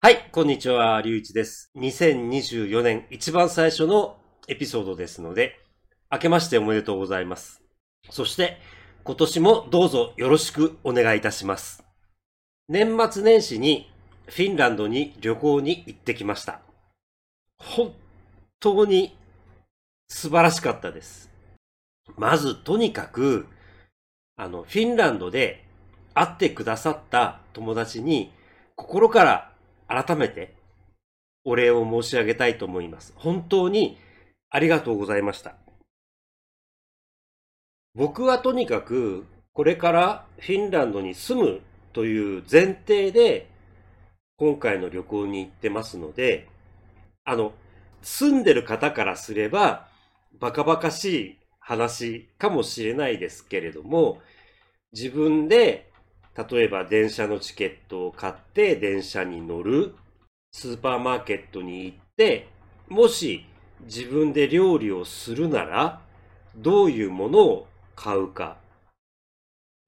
はい、こんにちは、りゅういちです。2024年一番最初のエピソードですので、明けましておめでとうございます。そして、今年もどうぞよろしくお願いいたします。年末年始にフィンランドに旅行に行ってきました。本当に素晴らしかったです。まず、とにかく、あの、フィンランドで会ってくださった友達に、心から改めてお礼を申し上げたいと思います。本当にありがとうございました。僕はとにかくこれからフィンランドに住むという前提で今回の旅行に行ってますので、あの、住んでる方からすればバカバカしい話かもしれないですけれども、自分で例えば電車のチケットを買って電車に乗る、スーパーマーケットに行って、もし自分で料理をするなら、どういうものを買うか、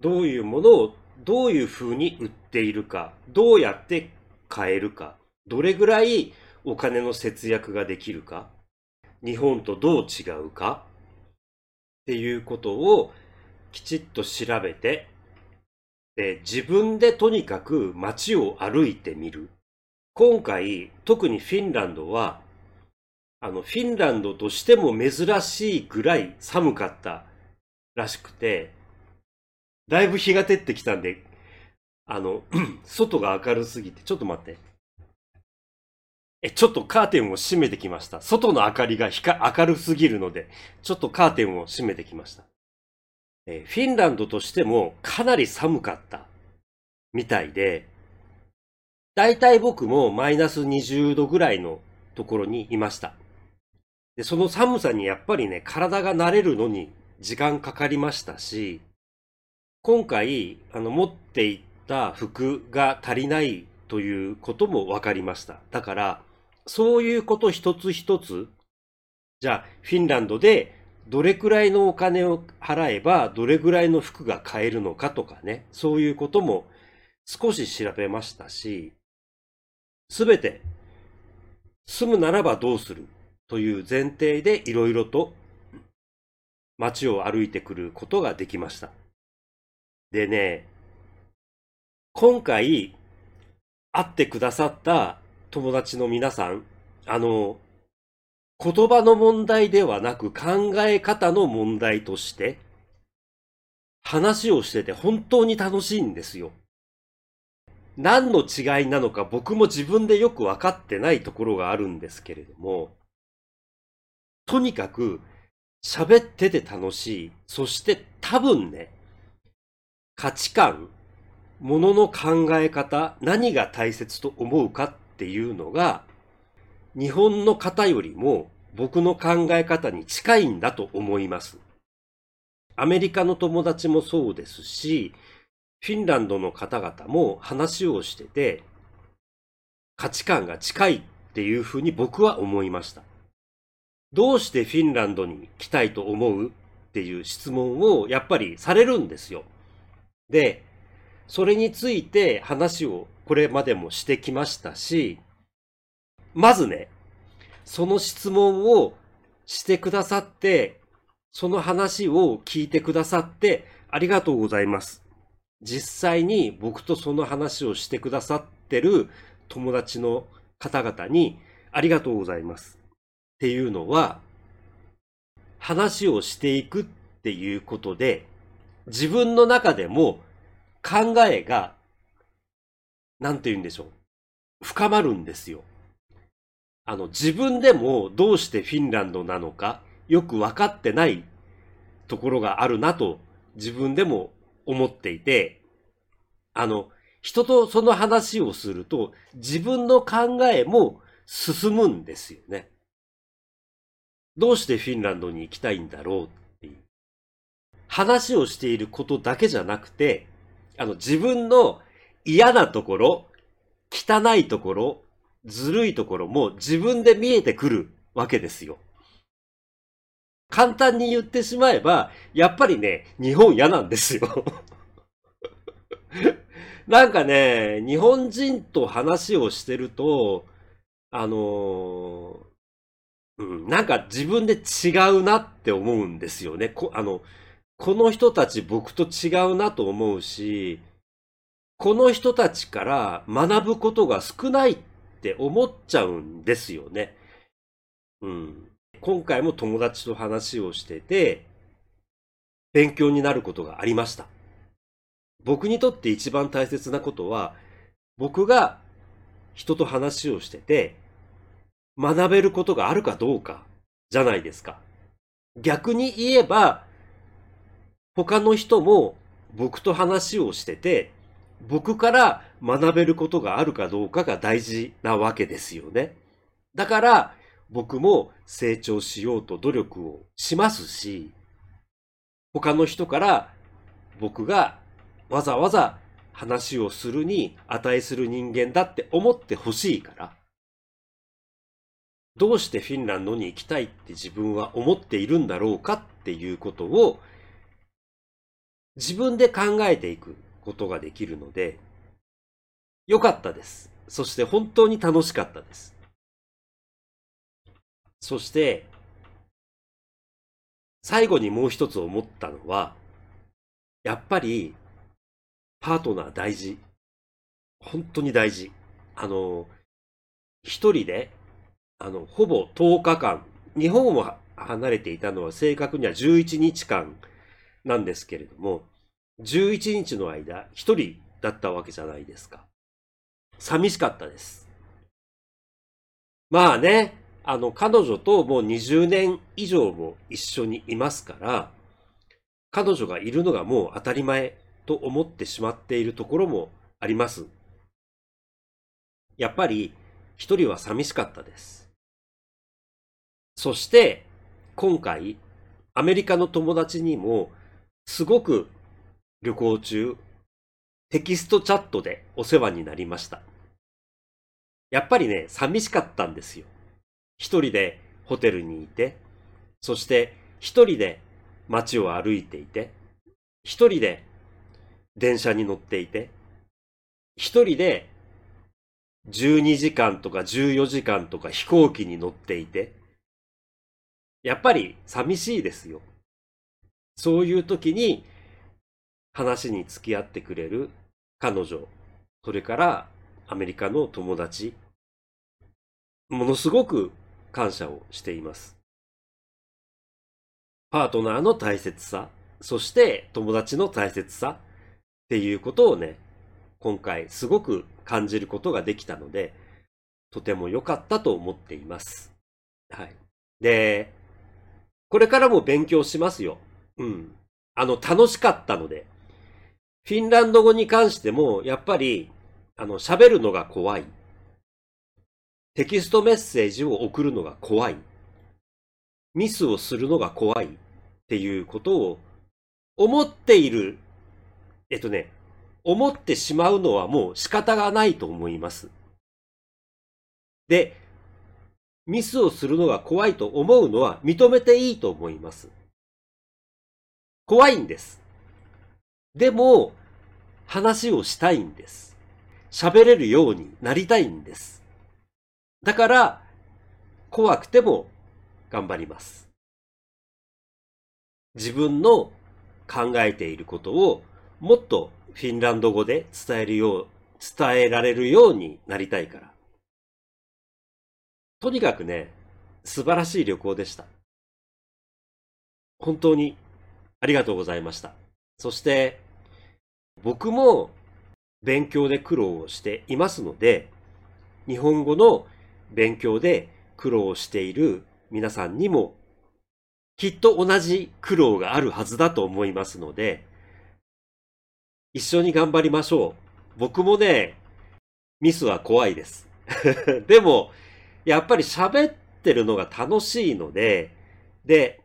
どういうものをどういう風に売っているか、どうやって買えるか、どれぐらいお金の節約ができるか、日本とどう違うか、っていうことをきちっと調べて、で自分でとにかく街を歩いてみる。今回、特にフィンランドは、あの、フィンランドとしても珍しいぐらい寒かったらしくて、だいぶ日が照ってきたんで、あの、外が明るすぎて、ちょっと待って。え、ちょっとカーテンを閉めてきました。外の明かりが明るすぎるので、ちょっとカーテンを閉めてきました。えフィンランドとしてもかなり寒かったみたいで、だいたい僕もマイナス20度ぐらいのところにいました。で、その寒さにやっぱりね、体が慣れるのに時間かかりましたし、今回、あの、持っていった服が足りないということも分かりました。だから、そういうこと一つ一つ、じゃあ、フィンランドでどれくらいのお金を払えばどれくらいの服が買えるのかとかね、そういうことも少し調べましたし、すべて住むならばどうする？という前提でいろいろと街を歩いてくることができました。でね、今回会ってくださった友達の皆さん、あの、言葉の問題ではなく考え方の問題として話をしてて本当に楽しいんですよ。何の違いなのか僕も自分でよく分かってないところがあるんですけれども、とにかく喋ってて楽しい。そして多分ね、価値観、ものの考え方、何が大切と思うかっていうのが、日本の方よりも僕の考え方に近いんだと思います。アメリカの友達もそうですし、フィンランドの方々も話をしてて、価値観が近いっていうふうに僕は思いました。どうしてフィンランドに来たいと思うっていう質問をやっぱりされるんですよ。で、それについて話をこれまでもしてきましたし、まずね、その質問をしてくださって、その話を聞いてくださってありがとうございます。実際に僕とその話をしてくださってる友達の方々にありがとうございます。っていうのは、話をしていくっていうことで、自分の中でも考えが、なんて言うんでしょう。深まるんですよ。あの、自分でもどうしてフィンランドなのか、よく分かってないところがあるなと、自分でも思っていて、あの、人とその話をすると、自分の考えも進むんですよね。どうしてフィンランドに行きたいんだろうっていう。話をしていることだけじゃなくて、あの、自分の嫌なところ、汚いところ、ずるいところも自分で見えてくるわけですよ。簡単に言ってしまえば、やっぱりね、日本嫌なんですよ。なんかね、日本人と話をしてると、あの、うん、なんか自分で違うなって思うんですよね。こあの、この人たち僕と違うなと思うし、この人たちから学ぶことが少ないっって思っちゃうんですよね。うん。今回も友達と話をしてて、勉強になることがありました。僕にとって一番大切なことは、僕が人と話をしてて、学べることがあるかどうかじゃないですか。逆に言えば、他の人も僕と話をしてて、僕から学べることがあるかどうかが大事なわけですよね。だから、僕も成長しようと努力をしますし、他の人から僕がわざわざ話をするに値する人間だって思ってほしいから、どうしてフィンランドに行きたいって自分は思っているんだろうかっていうことを自分で考えていくことができるので、よかったです。そして本当に楽しかったです。そして、最後にもう一つ思ったのは、やっぱり、パートナー大事。本当に大事。あの、一人で、あの、ほぼ10日間、日本を離れていたのは正確には11日間なんですけれども、11日の間、一人だったわけじゃないですか。寂しかったです。まあね、あの、彼女ともう20年以上も一緒にいますから、彼女がいるのがもう当たり前と思ってしまっているところもあります。やっぱり一人は寂しかったです。そして、今回、アメリカの友達にも、すごく旅行中、テキストチャットでお世話になりました。やっぱりね、寂しかったんですよ。一人でホテルにいて、そして一人で街を歩いていて、一人で電車に乗っていて、一人で12時間とか14時間とか飛行機に乗っていて、やっぱり寂しいですよ。そういう時に話に付き合ってくれる彼女、それからアメリカの友達、ものすごく感謝をしています。パートナーの大切さ、そして友達の大切さっていうことをね、今回すごく感じることができたので、とても良かったと思っています。はい。で、これからも勉強しますよ。うん。あの、楽しかったので。フィンランド語に関しても、やっぱり、あの、喋るのが怖い。テキストメッセージを送るのが怖い。ミスをするのが怖いっていうことを思っている。えっとね、思ってしまうのはもう仕方がないと思います。で、ミスをするのが怖いと思うのは認めていいと思います。怖いんです。でも、話をしたいんです。喋れるようになりたいんです。だから、怖くても頑張ります。自分の考えていることをもっとフィンランド語で伝えるよう、伝えられるようになりたいから。とにかくね、素晴らしい旅行でした。本当にありがとうございました。そして、僕も勉強で苦労をしていますので、日本語の勉強で苦労している皆さんにもきっと同じ苦労があるはずだと思いますので、一緒に頑張りましょう。僕もね、ミスは怖いです。でも、やっぱり喋ってるのが楽しいので、で、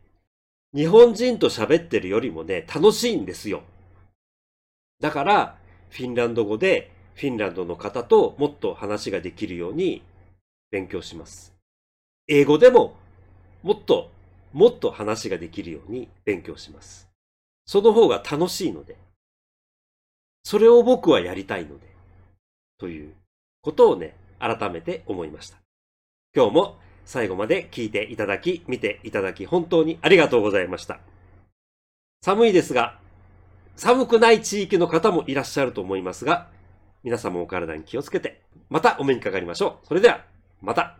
日本人と喋ってるよりもね、楽しいんですよ。だから、フィンランド語でフィンランドの方ともっと話ができるように勉強します。英語でももっともっと話ができるように勉強します。その方が楽しいので。それを僕はやりたいので、ということをね、改めて思いました。今日も最後まで聞いていただき、見ていただき、本当にありがとうございました。寒いですが、寒くない地域の方もいらっしゃると思いますが、皆様お体に気をつけて、またお目にかかりましょう。それでは、また。